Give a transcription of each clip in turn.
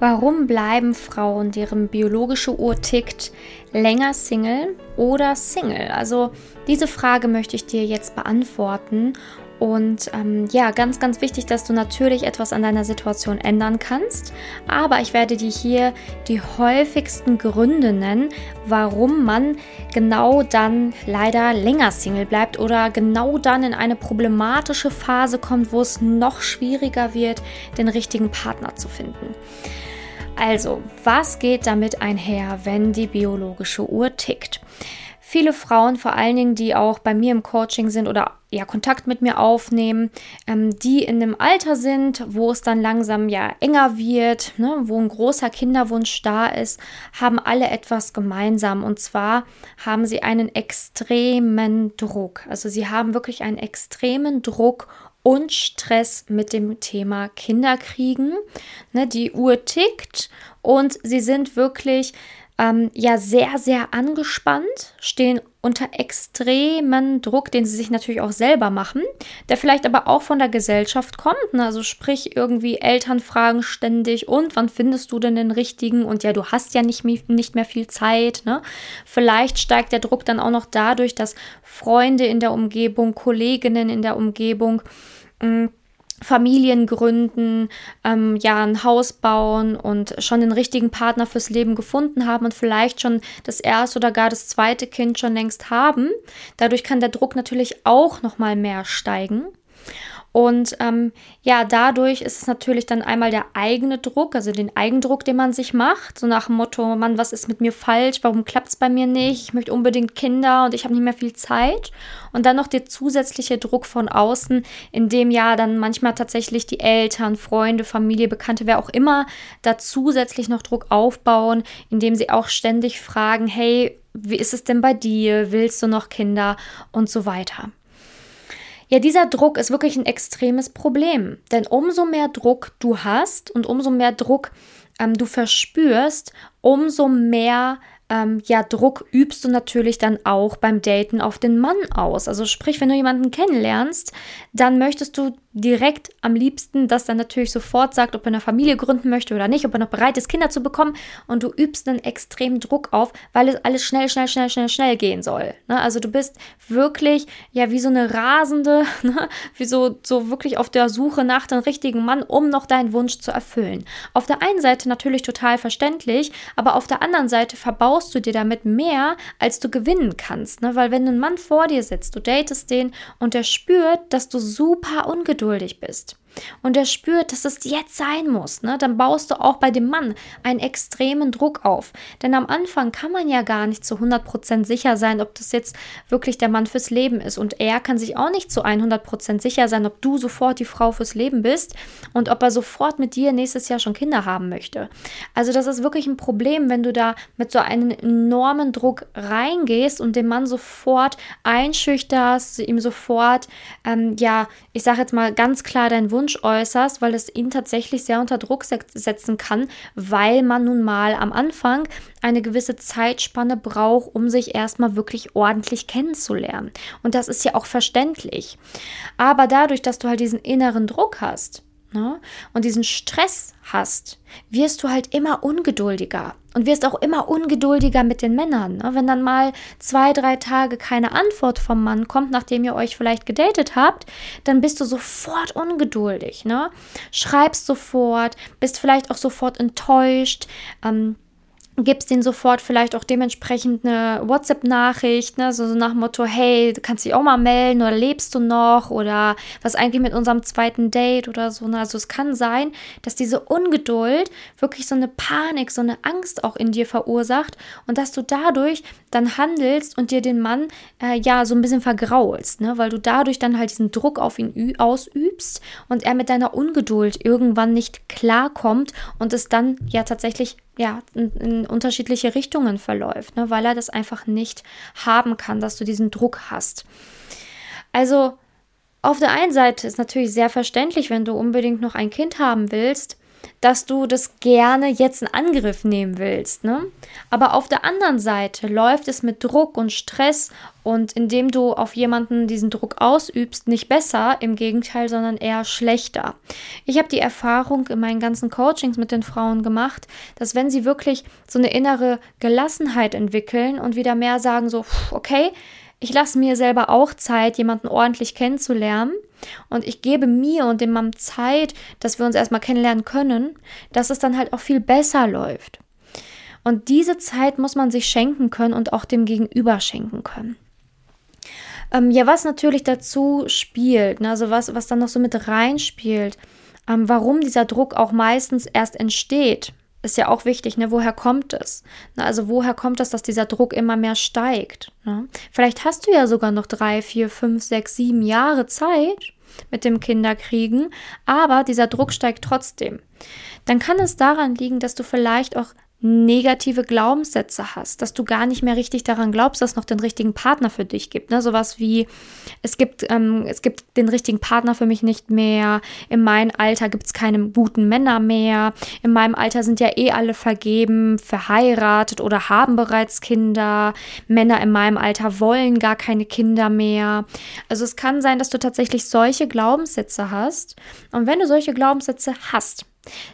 Warum bleiben Frauen, deren biologische Uhr tickt, länger Single oder Single? Also diese Frage möchte ich dir jetzt beantworten. Und ähm, ja, ganz, ganz wichtig, dass du natürlich etwas an deiner Situation ändern kannst. Aber ich werde dir hier die häufigsten Gründe nennen, warum man genau dann leider länger Single bleibt oder genau dann in eine problematische Phase kommt, wo es noch schwieriger wird, den richtigen Partner zu finden. Also, was geht damit einher, wenn die biologische Uhr tickt? Viele Frauen, vor allen Dingen, die auch bei mir im Coaching sind oder ja Kontakt mit mir aufnehmen, ähm, die in einem Alter sind, wo es dann langsam ja enger wird, ne, wo ein großer Kinderwunsch da ist, haben alle etwas gemeinsam. Und zwar haben sie einen extremen Druck. Also sie haben wirklich einen extremen Druck und Stress mit dem Thema Kinderkriegen. Ne, die Uhr tickt und sie sind wirklich ähm, ja sehr, sehr angespannt, stehen unter extremen Druck, den sie sich natürlich auch selber machen, der vielleicht aber auch von der Gesellschaft kommt. Ne? Also sprich, irgendwie Eltern fragen ständig, und wann findest du denn den richtigen? Und ja, du hast ja nicht, nicht mehr viel Zeit. Ne? Vielleicht steigt der Druck dann auch noch dadurch, dass Freunde in der Umgebung, Kolleginnen in der Umgebung, Mm, Familien gründen, ähm, ja, ein Haus bauen und schon den richtigen Partner fürs Leben gefunden haben und vielleicht schon das erste oder gar das zweite Kind schon längst haben. Dadurch kann der Druck natürlich auch noch mal mehr steigen. Und ähm, ja, dadurch ist es natürlich dann einmal der eigene Druck, also den Eigendruck, den man sich macht, so nach dem Motto, Mann, was ist mit mir falsch? Warum klappt es bei mir nicht? Ich möchte unbedingt Kinder und ich habe nicht mehr viel Zeit. Und dann noch der zusätzliche Druck von außen, in dem ja dann manchmal tatsächlich die Eltern, Freunde, Familie, Bekannte, wer auch immer, da zusätzlich noch Druck aufbauen, indem sie auch ständig fragen, hey, wie ist es denn bei dir? Willst du noch Kinder? Und so weiter. Ja, dieser Druck ist wirklich ein extremes Problem. Denn umso mehr Druck du hast und umso mehr Druck ähm, du verspürst, umso mehr ähm, ja, Druck übst du natürlich dann auch beim Daten auf den Mann aus. Also sprich, wenn du jemanden kennenlernst, dann möchtest du direkt am liebsten, dass er natürlich sofort sagt, ob er eine Familie gründen möchte oder nicht, ob er noch bereit ist, Kinder zu bekommen. Und du übst einen extremen Druck auf, weil es alles schnell, schnell, schnell, schnell, schnell gehen soll. Ne? Also du bist wirklich ja wie so eine rasende, ne? wie so, so wirklich auf der Suche nach dem richtigen Mann, um noch deinen Wunsch zu erfüllen. Auf der einen Seite natürlich total verständlich, aber auf der anderen Seite verbaust du dir damit mehr, als du gewinnen kannst. Ne? Weil wenn ein Mann vor dir sitzt, du datest den und der spürt, dass du super ungeduldig bist und er spürt, dass es jetzt sein muss, ne, dann baust du auch bei dem Mann einen extremen Druck auf. Denn am Anfang kann man ja gar nicht zu 100% sicher sein, ob das jetzt wirklich der Mann fürs Leben ist. Und er kann sich auch nicht zu 100% sicher sein, ob du sofort die Frau fürs Leben bist und ob er sofort mit dir nächstes Jahr schon Kinder haben möchte. Also das ist wirklich ein Problem, wenn du da mit so einem enormen Druck reingehst und den Mann sofort einschüchterst, ihm sofort, ähm, ja, ich sage jetzt mal ganz klar deinen Wunsch Wunsch äußerst, weil es ihn tatsächlich sehr unter Druck setzen kann, weil man nun mal am Anfang eine gewisse Zeitspanne braucht, um sich erstmal wirklich ordentlich kennenzulernen. Und das ist ja auch verständlich. Aber dadurch, dass du halt diesen inneren Druck hast, ne, und diesen Stress hast, wirst du halt immer ungeduldiger und wirst auch immer ungeduldiger mit den Männern. Ne? Wenn dann mal zwei, drei Tage keine Antwort vom Mann kommt, nachdem ihr euch vielleicht gedatet habt, dann bist du sofort ungeduldig. Ne? Schreibst sofort, bist vielleicht auch sofort enttäuscht. Ähm, gibst den sofort vielleicht auch dementsprechend eine WhatsApp-Nachricht, ne, so, so nach dem Motto, hey, du kannst dich auch mal melden oder lebst du noch oder was eigentlich mit unserem zweiten Date oder so. Ne? Also es kann sein, dass diese Ungeduld wirklich so eine Panik, so eine Angst auch in dir verursacht und dass du dadurch dann handelst und dir den Mann äh, ja so ein bisschen vergraulst, ne? weil du dadurch dann halt diesen Druck auf ihn ausübst und er mit deiner Ungeduld irgendwann nicht klarkommt und es dann ja tatsächlich ja, in, in, unterschiedliche Richtungen verläuft, ne, weil er das einfach nicht haben kann, dass du diesen Druck hast. Also auf der einen Seite ist natürlich sehr verständlich, wenn du unbedingt noch ein Kind haben willst, dass du das gerne jetzt in Angriff nehmen willst. Ne? Aber auf der anderen Seite läuft es mit Druck und Stress und indem du auf jemanden diesen Druck ausübst, nicht besser, im Gegenteil, sondern eher schlechter. Ich habe die Erfahrung in meinen ganzen Coachings mit den Frauen gemacht, dass wenn sie wirklich so eine innere Gelassenheit entwickeln und wieder mehr sagen, so, okay, ich lasse mir selber auch Zeit, jemanden ordentlich kennenzulernen. Und ich gebe mir und dem Mann Zeit, dass wir uns erstmal kennenlernen können, dass es dann halt auch viel besser läuft. Und diese Zeit muss man sich schenken können und auch dem Gegenüber schenken können. Ähm, ja, was natürlich dazu spielt, ne, also was, was dann noch so mit reinspielt, ähm, warum dieser Druck auch meistens erst entsteht, ist ja auch wichtig, ne? Woher kommt es? Ne, also woher kommt es, dass dieser Druck immer mehr steigt? Ne? Vielleicht hast du ja sogar noch drei, vier, fünf, sechs, sieben Jahre Zeit mit dem Kinderkriegen, aber dieser Druck steigt trotzdem. Dann kann es daran liegen, dass du vielleicht auch negative Glaubenssätze hast, dass du gar nicht mehr richtig daran glaubst, dass es noch den richtigen Partner für dich gibt. Ne? Sowas wie, es gibt, ähm, es gibt den richtigen Partner für mich nicht mehr, in meinem Alter gibt es keine guten Männer mehr, in meinem Alter sind ja eh alle vergeben, verheiratet oder haben bereits Kinder, Männer in meinem Alter wollen gar keine Kinder mehr. Also es kann sein, dass du tatsächlich solche Glaubenssätze hast. Und wenn du solche Glaubenssätze hast,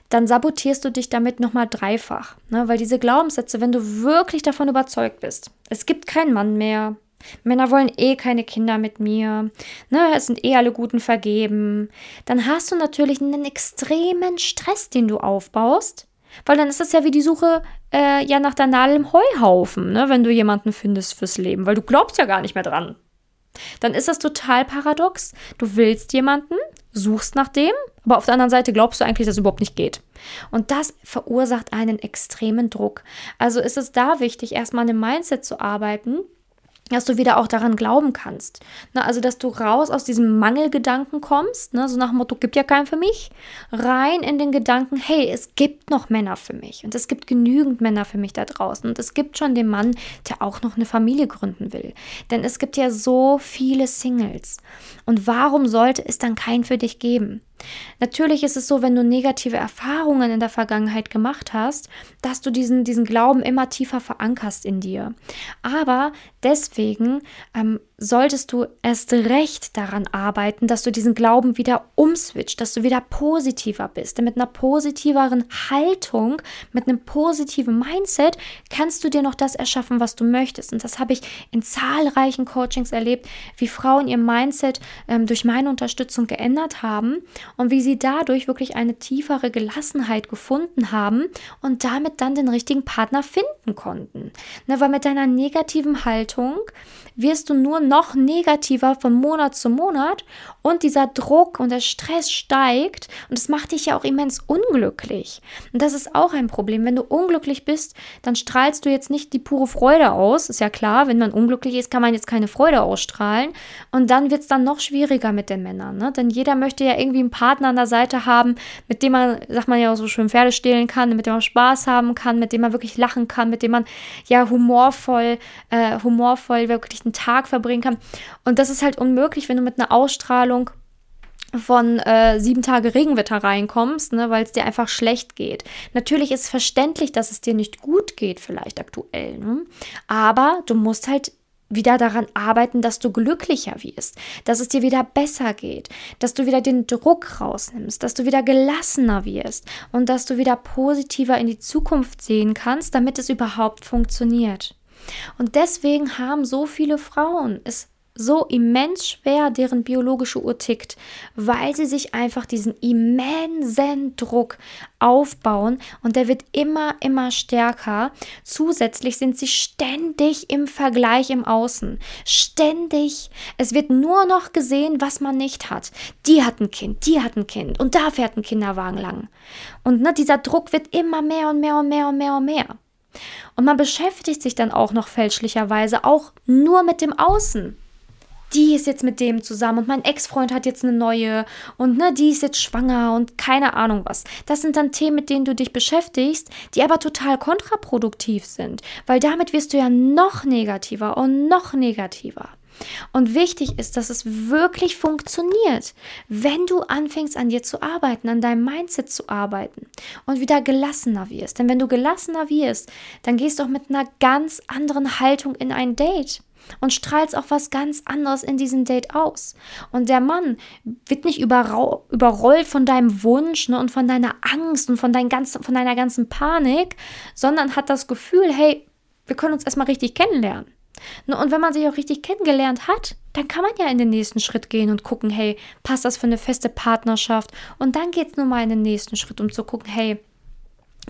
dann sabotierst du dich damit nochmal dreifach. Ne? Weil diese Glaubenssätze, wenn du wirklich davon überzeugt bist, es gibt keinen Mann mehr, Männer wollen eh keine Kinder mit mir, ne, es sind eh alle Guten vergeben, dann hast du natürlich einen extremen Stress, den du aufbaust, weil dann ist das ja wie die Suche äh, ja nach der Nadel im Heuhaufen, ne, wenn du jemanden findest fürs Leben, weil du glaubst ja gar nicht mehr dran. Dann ist das total paradox. Du willst jemanden, suchst nach dem, aber auf der anderen Seite glaubst du eigentlich, dass es überhaupt nicht geht. Und das verursacht einen extremen Druck. Also ist es da wichtig, erstmal an dem Mindset zu arbeiten, dass du wieder auch daran glauben kannst. Ne, also, dass du raus aus diesem Mangelgedanken kommst, ne, so nach dem Motto, gibt ja keinen für mich, rein in den Gedanken, hey, es gibt noch Männer für mich und es gibt genügend Männer für mich da draußen und es gibt schon den Mann, der auch noch eine Familie gründen will. Denn es gibt ja so viele Singles. Und warum sollte es dann keinen für dich geben? Natürlich ist es so, wenn du negative Erfahrungen in der Vergangenheit gemacht hast, dass du diesen, diesen Glauben immer tiefer verankerst in dir. Aber deswegen ähm, solltest du erst recht daran arbeiten, dass du diesen Glauben wieder umswitcht, dass du wieder positiver bist. Denn mit einer positiveren Haltung, mit einem positiven Mindset kannst du dir noch das erschaffen, was du möchtest. Und das habe ich in zahlreichen Coachings erlebt, wie Frauen ihr Mindset ähm, durch meine Unterstützung geändert haben und wie sie dadurch wirklich eine tiefere Gelassenheit gefunden haben und damit dann den richtigen Partner finden konnten. Ne, weil mit deiner negativen Haltung wirst du nur noch negativer von Monat zu Monat und dieser Druck und der Stress steigt und es macht dich ja auch immens unglücklich. Und das ist auch ein Problem. Wenn du unglücklich bist, dann strahlst du jetzt nicht die pure Freude aus. Ist ja klar, wenn man unglücklich ist, kann man jetzt keine Freude ausstrahlen. Und dann wird es dann noch schwieriger mit den Männern. Ne? Denn jeder möchte ja irgendwie einen Partner an der Seite haben, mit dem man, sagt man ja auch so schön, Pferde stehlen kann, mit dem man Spaß haben kann, mit dem man wirklich lachen kann, mit dem man ja humorvoll, äh, humorvoll wirklich einen Tag verbringen kann. Und das ist halt unmöglich, wenn du mit einer Ausstrahlung von äh, sieben Tage Regenwetter reinkommst, ne, weil es dir einfach schlecht geht. Natürlich ist verständlich, dass es dir nicht gut geht, vielleicht aktuell. Ne? Aber du musst halt wieder daran arbeiten, dass du glücklicher wirst, dass es dir wieder besser geht, dass du wieder den Druck rausnimmst, dass du wieder gelassener wirst und dass du wieder positiver in die Zukunft sehen kannst, damit es überhaupt funktioniert. Und deswegen haben so viele Frauen es so immens schwer, deren biologische Uhr tickt, weil sie sich einfach diesen immensen Druck aufbauen und der wird immer, immer stärker. Zusätzlich sind sie ständig im Vergleich im Außen. Ständig. Es wird nur noch gesehen, was man nicht hat. Die hat ein Kind, die hat ein Kind und da fährt ein Kinderwagen lang. Und ne, dieser Druck wird immer mehr und mehr und mehr und mehr und mehr. Und man beschäftigt sich dann auch noch fälschlicherweise auch nur mit dem Außen. Die ist jetzt mit dem zusammen und mein Ex-Freund hat jetzt eine neue und ne, die ist jetzt schwanger und keine Ahnung was. Das sind dann Themen, mit denen du dich beschäftigst, die aber total kontraproduktiv sind, weil damit wirst du ja noch negativer und noch negativer. Und wichtig ist, dass es wirklich funktioniert, wenn du anfängst an dir zu arbeiten, an deinem Mindset zu arbeiten und wieder gelassener wirst. Denn wenn du gelassener wirst, dann gehst du auch mit einer ganz anderen Haltung in ein Date und strahlst auch was ganz anderes in diesem Date aus. Und der Mann wird nicht überrollt von deinem Wunsch ne, und von deiner Angst und von, dein ganzen, von deiner ganzen Panik, sondern hat das Gefühl, hey, wir können uns erstmal richtig kennenlernen. Ne, und wenn man sich auch richtig kennengelernt hat, dann kann man ja in den nächsten Schritt gehen und gucken, hey, passt das für eine feste Partnerschaft? Und dann geht es nur mal in den nächsten Schritt, um zu gucken, hey,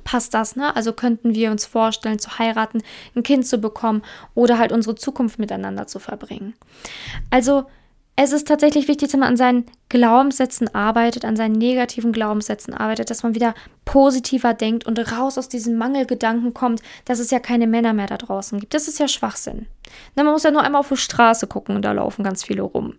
passt das, ne? Also könnten wir uns vorstellen, zu heiraten, ein Kind zu bekommen oder halt unsere Zukunft miteinander zu verbringen. Also es ist tatsächlich wichtig, dass man an seinen Glaubenssätzen arbeitet, an seinen negativen Glaubenssätzen arbeitet, dass man wieder positiver denkt und raus aus diesen Mangelgedanken kommt, dass es ja keine Männer mehr da draußen gibt. Das ist ja Schwachsinn. Na, man muss ja nur einmal auf die Straße gucken und da laufen ganz viele rum.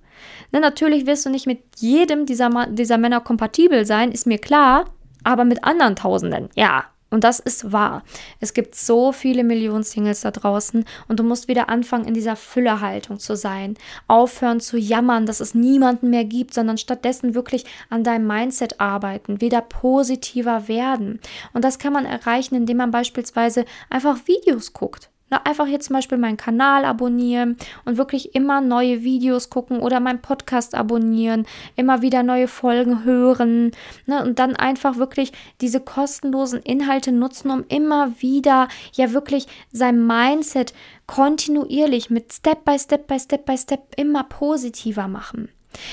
Na, natürlich wirst du nicht mit jedem dieser, dieser Männer kompatibel sein, ist mir klar, aber mit anderen Tausenden, ja, und das ist wahr. Es gibt so viele Millionen Singles da draußen und du musst wieder anfangen, in dieser Füllerhaltung zu sein. Aufhören zu jammern, dass es niemanden mehr gibt, sondern stattdessen wirklich an deinem Mindset arbeiten, wieder positiver werden. Und das kann man erreichen, indem man beispielsweise einfach Videos guckt. Na, einfach hier zum Beispiel meinen Kanal abonnieren und wirklich immer neue Videos gucken oder meinen Podcast abonnieren, immer wieder neue Folgen hören ne, und dann einfach wirklich diese kostenlosen Inhalte nutzen, um immer wieder ja wirklich sein Mindset kontinuierlich mit Step by Step by Step by Step immer positiver machen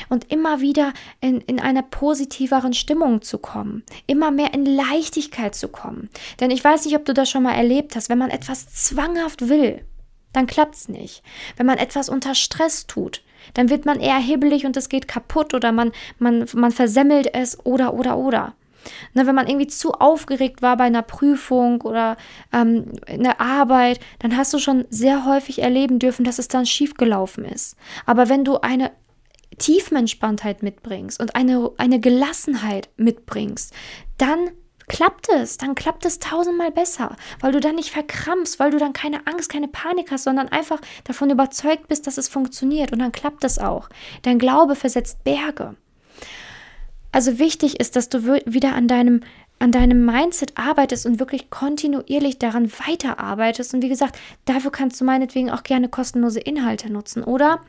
und immer wieder in, in einer positiveren Stimmung zu kommen, immer mehr in Leichtigkeit zu kommen. Denn ich weiß nicht, ob du das schon mal erlebt hast, wenn man etwas zwanghaft will, dann klappt es nicht. Wenn man etwas unter Stress tut, dann wird man eher hibbelig und es geht kaputt oder man, man, man versemmelt es oder oder oder. Ne, wenn man irgendwie zu aufgeregt war bei einer Prüfung oder ähm, in der Arbeit, dann hast du schon sehr häufig erleben dürfen, dass es dann schiefgelaufen ist. Aber wenn du eine Tiefenentspanntheit mitbringst und eine, eine Gelassenheit mitbringst, dann klappt es, dann klappt es tausendmal besser, weil du dann nicht verkrampfst, weil du dann keine Angst, keine Panik hast, sondern einfach davon überzeugt bist, dass es funktioniert und dann klappt es auch. Dein Glaube versetzt Berge. Also wichtig ist, dass du wieder an deinem an deinem Mindset arbeitest und wirklich kontinuierlich daran weiterarbeitest. Und wie gesagt, dafür kannst du meinetwegen auch gerne kostenlose Inhalte nutzen. Oder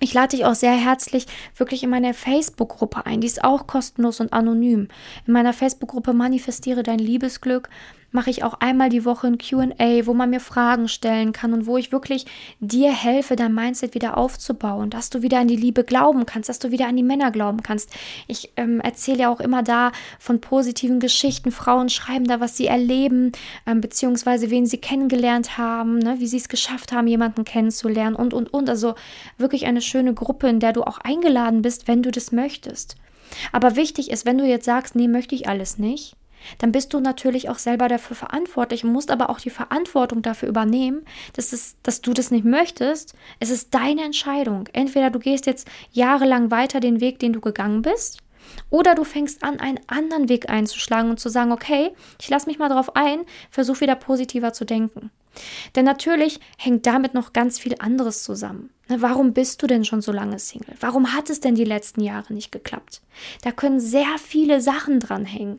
ich lade dich auch sehr herzlich wirklich in meine Facebook-Gruppe ein. Die ist auch kostenlos und anonym. In meiner Facebook-Gruppe Manifestiere dein Liebesglück mache ich auch einmal die Woche ein QA, wo man mir Fragen stellen kann und wo ich wirklich dir helfe, dein Mindset wieder aufzubauen, dass du wieder an die Liebe glauben kannst, dass du wieder an die Männer glauben kannst. Ich ähm, erzähle ja auch immer da von positiven Geschichten. Frauen schreiben da, was sie erleben, ähm, beziehungsweise wen sie kennengelernt haben, ne, wie sie es geschafft haben, jemanden kennenzulernen und, und, und. Also wirklich eine schöne Gruppe, in der du auch eingeladen bist, wenn du das möchtest. Aber wichtig ist, wenn du jetzt sagst, nee, möchte ich alles nicht, dann bist du natürlich auch selber dafür verantwortlich und musst aber auch die Verantwortung dafür übernehmen, dass, es, dass du das nicht möchtest. Es ist deine Entscheidung. Entweder du gehst jetzt jahrelang weiter den Weg, den du gegangen bist, oder du fängst an, einen anderen Weg einzuschlagen und zu sagen, okay, ich lasse mich mal drauf ein, versuch wieder positiver zu denken. Denn natürlich hängt damit noch ganz viel anderes zusammen. Warum bist du denn schon so lange Single? Warum hat es denn die letzten Jahre nicht geklappt? Da können sehr viele Sachen dran hängen.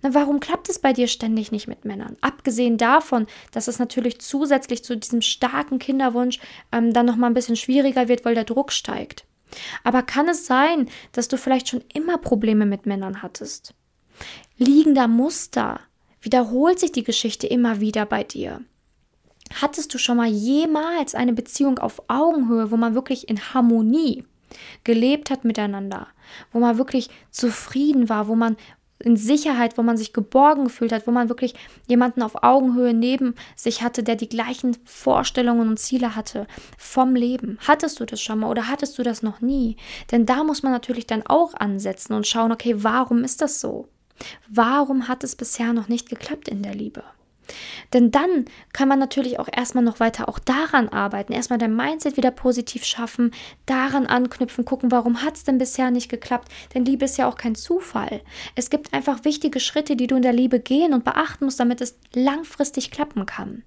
Na, warum klappt es bei dir ständig nicht mit Männern? Abgesehen davon, dass es natürlich zusätzlich zu diesem starken Kinderwunsch ähm, dann nochmal ein bisschen schwieriger wird, weil der Druck steigt. Aber kann es sein, dass du vielleicht schon immer Probleme mit Männern hattest? Liegender Muster. Wiederholt sich die Geschichte immer wieder bei dir? Hattest du schon mal jemals eine Beziehung auf Augenhöhe, wo man wirklich in Harmonie gelebt hat miteinander, wo man wirklich zufrieden war, wo man in Sicherheit, wo man sich geborgen gefühlt hat, wo man wirklich jemanden auf Augenhöhe neben sich hatte, der die gleichen Vorstellungen und Ziele hatte vom Leben. Hattest du das schon mal oder hattest du das noch nie? Denn da muss man natürlich dann auch ansetzen und schauen, okay, warum ist das so? Warum hat es bisher noch nicht geklappt in der Liebe? Denn dann kann man natürlich auch erstmal noch weiter auch daran arbeiten, erstmal dein Mindset wieder positiv schaffen, daran anknüpfen, gucken, warum hat es denn bisher nicht geklappt? Denn Liebe ist ja auch kein Zufall. Es gibt einfach wichtige Schritte, die du in der Liebe gehen und beachten musst, damit es langfristig klappen kann.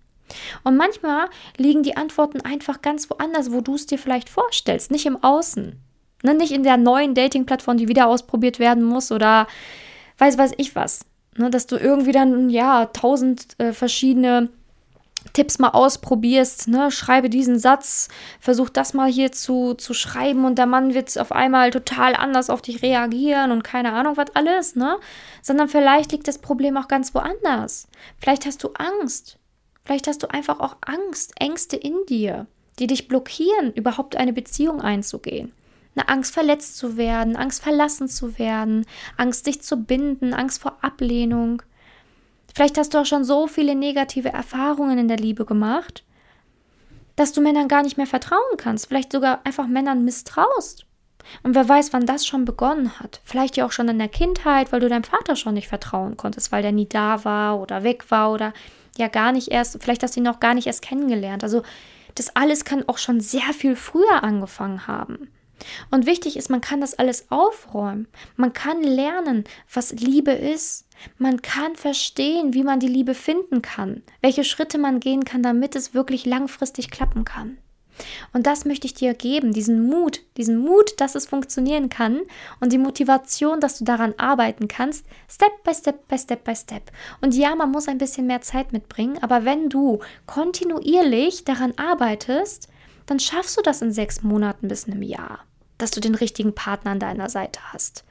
Und manchmal liegen die Antworten einfach ganz woanders, wo du es dir vielleicht vorstellst, nicht im Außen. Ne, nicht in der neuen Dating-Plattform, die wieder ausprobiert werden muss oder weiß weiß ich was. Ne, dass du irgendwie dann, ja, tausend äh, verschiedene Tipps mal ausprobierst, ne, schreibe diesen Satz, versuch das mal hier zu, zu schreiben und der Mann wird auf einmal total anders auf dich reagieren und keine Ahnung was alles, ne? Sondern vielleicht liegt das Problem auch ganz woanders. Vielleicht hast du Angst. Vielleicht hast du einfach auch Angst, Ängste in dir, die dich blockieren, überhaupt eine Beziehung einzugehen. Eine Angst, verletzt zu werden, Angst, verlassen zu werden, Angst, dich zu binden, Angst vor Ablehnung. Vielleicht hast du auch schon so viele negative Erfahrungen in der Liebe gemacht, dass du Männern gar nicht mehr vertrauen kannst, vielleicht sogar einfach Männern misstraust. Und wer weiß, wann das schon begonnen hat. Vielleicht ja auch schon in der Kindheit, weil du deinem Vater schon nicht vertrauen konntest, weil der nie da war oder weg war oder ja gar nicht erst, vielleicht hast du ihn auch gar nicht erst kennengelernt. Also das alles kann auch schon sehr viel früher angefangen haben. Und wichtig ist, man kann das alles aufräumen. Man kann lernen, was Liebe ist. Man kann verstehen, wie man die Liebe finden kann, welche Schritte man gehen kann, damit es wirklich langfristig klappen kann. Und das möchte ich dir geben, diesen Mut, diesen Mut, dass es funktionieren kann und die Motivation, dass du daran arbeiten kannst, Step by Step by Step by Step. Und ja, man muss ein bisschen mehr Zeit mitbringen, aber wenn du kontinuierlich daran arbeitest, dann schaffst du das in sechs Monaten bis einem Jahr, dass du den richtigen Partner an deiner Seite hast.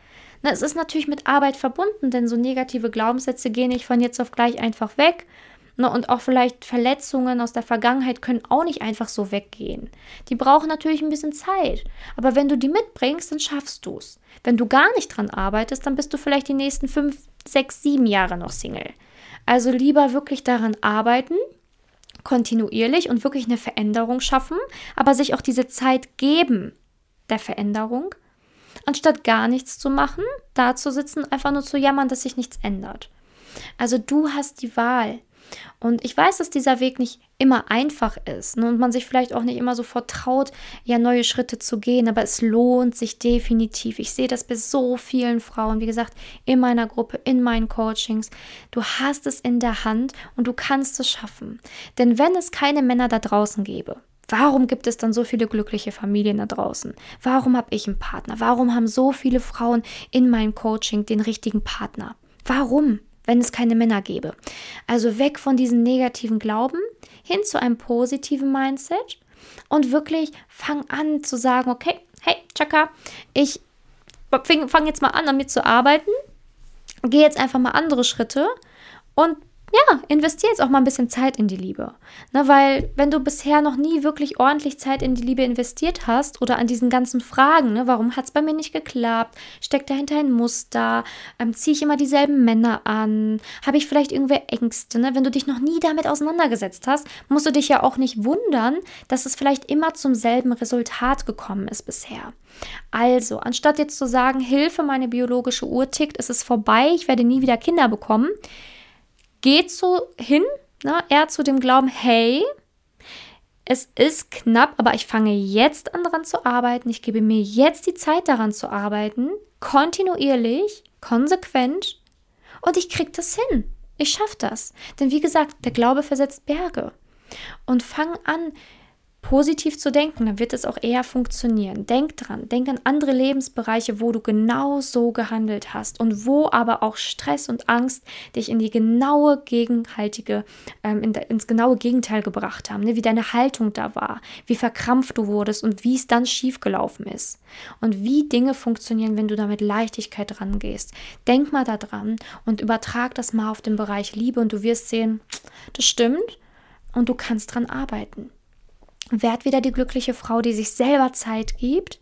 Na, es ist natürlich mit Arbeit verbunden, denn so negative Glaubenssätze gehen nicht von jetzt auf gleich einfach weg. Na, und auch vielleicht Verletzungen aus der Vergangenheit können auch nicht einfach so weggehen. Die brauchen natürlich ein bisschen Zeit. Aber wenn du die mitbringst, dann schaffst du es. Wenn du gar nicht dran arbeitest, dann bist du vielleicht die nächsten fünf, sechs, sieben Jahre noch Single. Also lieber wirklich daran arbeiten, kontinuierlich und wirklich eine Veränderung schaffen, aber sich auch diese Zeit geben der Veränderung, anstatt gar nichts zu machen, da zu sitzen, einfach nur zu jammern, dass sich nichts ändert. Also du hast die Wahl. Und ich weiß, dass dieser Weg nicht immer einfach ist ne, und man sich vielleicht auch nicht immer sofort traut, ja neue Schritte zu gehen, aber es lohnt sich definitiv. Ich sehe das bei so vielen Frauen, wie gesagt, in meiner Gruppe, in meinen Coachings. Du hast es in der Hand und du kannst es schaffen. Denn wenn es keine Männer da draußen gäbe, Warum gibt es dann so viele glückliche Familien da draußen? Warum habe ich einen Partner? Warum haben so viele Frauen in meinem Coaching den richtigen Partner? Warum? Wenn es keine Männer gäbe. Also weg von diesem negativen Glauben hin zu einem positiven Mindset und wirklich fang an zu sagen, okay, hey, Chaka, ich fange jetzt mal an, damit zu arbeiten, gehe jetzt einfach mal andere Schritte und ja, investier jetzt auch mal ein bisschen Zeit in die Liebe. Ne, weil, wenn du bisher noch nie wirklich ordentlich Zeit in die Liebe investiert hast oder an diesen ganzen Fragen, ne, warum hat es bei mir nicht geklappt? Steckt dahinter ein Muster? Ähm, Ziehe ich immer dieselben Männer an? Habe ich vielleicht irgendwelche Ängste? Ne? Wenn du dich noch nie damit auseinandergesetzt hast, musst du dich ja auch nicht wundern, dass es vielleicht immer zum selben Resultat gekommen ist bisher. Also, anstatt jetzt zu sagen, Hilfe, meine biologische Uhr tickt, ist es vorbei, ich werde nie wieder Kinder bekommen, geht so hin, ne, eher zu dem Glauben, hey, es ist knapp, aber ich fange jetzt an daran zu arbeiten. Ich gebe mir jetzt die Zeit daran zu arbeiten, kontinuierlich, konsequent und ich kriege das hin. Ich schaffe das. Denn wie gesagt, der Glaube versetzt Berge. Und fang an, positiv zu denken, dann wird es auch eher funktionieren. Denk dran, denk an andere Lebensbereiche, wo du genau so gehandelt hast und wo aber auch Stress und Angst dich in die genaue gegenhaltige, ähm, in ins genaue Gegenteil gebracht haben, ne? wie deine Haltung da war, wie verkrampft du wurdest und wie es dann schiefgelaufen ist und wie Dinge funktionieren, wenn du da mit Leichtigkeit rangehst. Denk mal da dran und übertrag das mal auf den Bereich Liebe und du wirst sehen, das stimmt und du kannst dran arbeiten. Werd wieder die glückliche Frau, die sich selber Zeit gibt.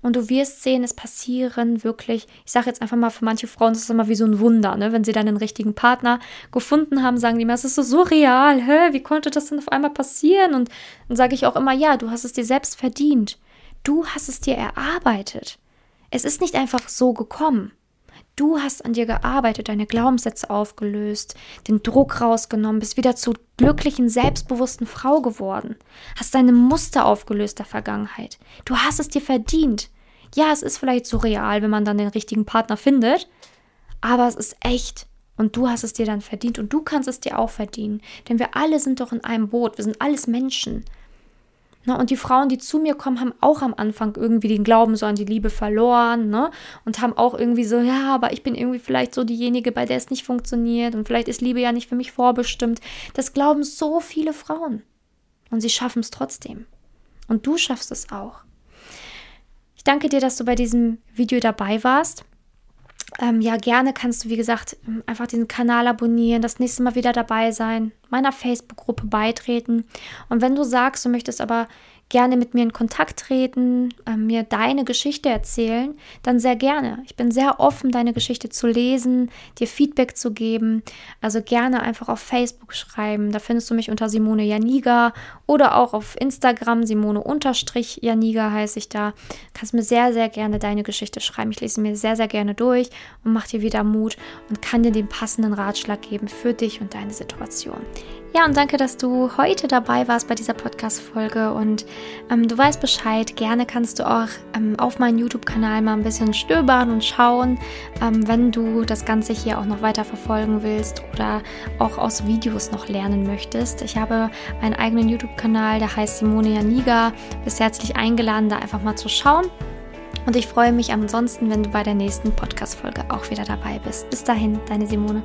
Und du wirst sehen, es passieren wirklich, ich sage jetzt einfach mal für manche Frauen, ist immer wie so ein Wunder, ne? Wenn sie dann den richtigen Partner gefunden haben, sagen die immer, es ist so surreal, hä? Wie konnte das denn auf einmal passieren? Und dann sage ich auch immer, ja, du hast es dir selbst verdient. Du hast es dir erarbeitet. Es ist nicht einfach so gekommen. Du hast an dir gearbeitet, deine Glaubenssätze aufgelöst, den Druck rausgenommen, bist wieder zur glücklichen, selbstbewussten Frau geworden, hast deine Muster aufgelöst der Vergangenheit. Du hast es dir verdient. Ja, es ist vielleicht so real, wenn man dann den richtigen Partner findet, aber es ist echt Und du hast es dir dann verdient und du kannst es dir auch verdienen. Denn wir alle sind doch in einem Boot. Wir sind alles Menschen. Ne? Und die Frauen, die zu mir kommen, haben auch am Anfang irgendwie den Glauben so an die Liebe verloren ne? und haben auch irgendwie so, ja, aber ich bin irgendwie vielleicht so diejenige, bei der es nicht funktioniert und vielleicht ist Liebe ja nicht für mich vorbestimmt. Das glauben so viele Frauen. Und sie schaffen es trotzdem. Und du schaffst es auch. Ich danke dir, dass du bei diesem Video dabei warst. Ähm, ja, gerne kannst du, wie gesagt, einfach diesen Kanal abonnieren, das nächste Mal wieder dabei sein, meiner Facebook-Gruppe beitreten. Und wenn du sagst, du möchtest aber gerne mit mir in Kontakt treten, äh, mir deine Geschichte erzählen, dann sehr gerne. Ich bin sehr offen, deine Geschichte zu lesen, dir Feedback zu geben. Also gerne einfach auf Facebook schreiben. Da findest du mich unter Simone Janiga oder auch auf Instagram Simone-Janiga heiße ich da. Kannst mir sehr, sehr gerne deine Geschichte schreiben. Ich lese mir sehr, sehr gerne durch und mache dir wieder Mut und kann dir den passenden Ratschlag geben für dich und deine Situation. Ja, und danke, dass du heute dabei warst bei dieser Podcast-Folge und ähm, du weißt Bescheid. Gerne kannst du auch ähm, auf meinen YouTube-Kanal mal ein bisschen stöbern und schauen, ähm, wenn du das Ganze hier auch noch weiter verfolgen willst oder auch aus Videos noch lernen möchtest. Ich habe einen eigenen YouTube-Kanal, der heißt Simone Janiga. Bist herzlich eingeladen, da einfach mal zu schauen. Und ich freue mich ansonsten, wenn du bei der nächsten Podcast-Folge auch wieder dabei bist. Bis dahin, deine Simone.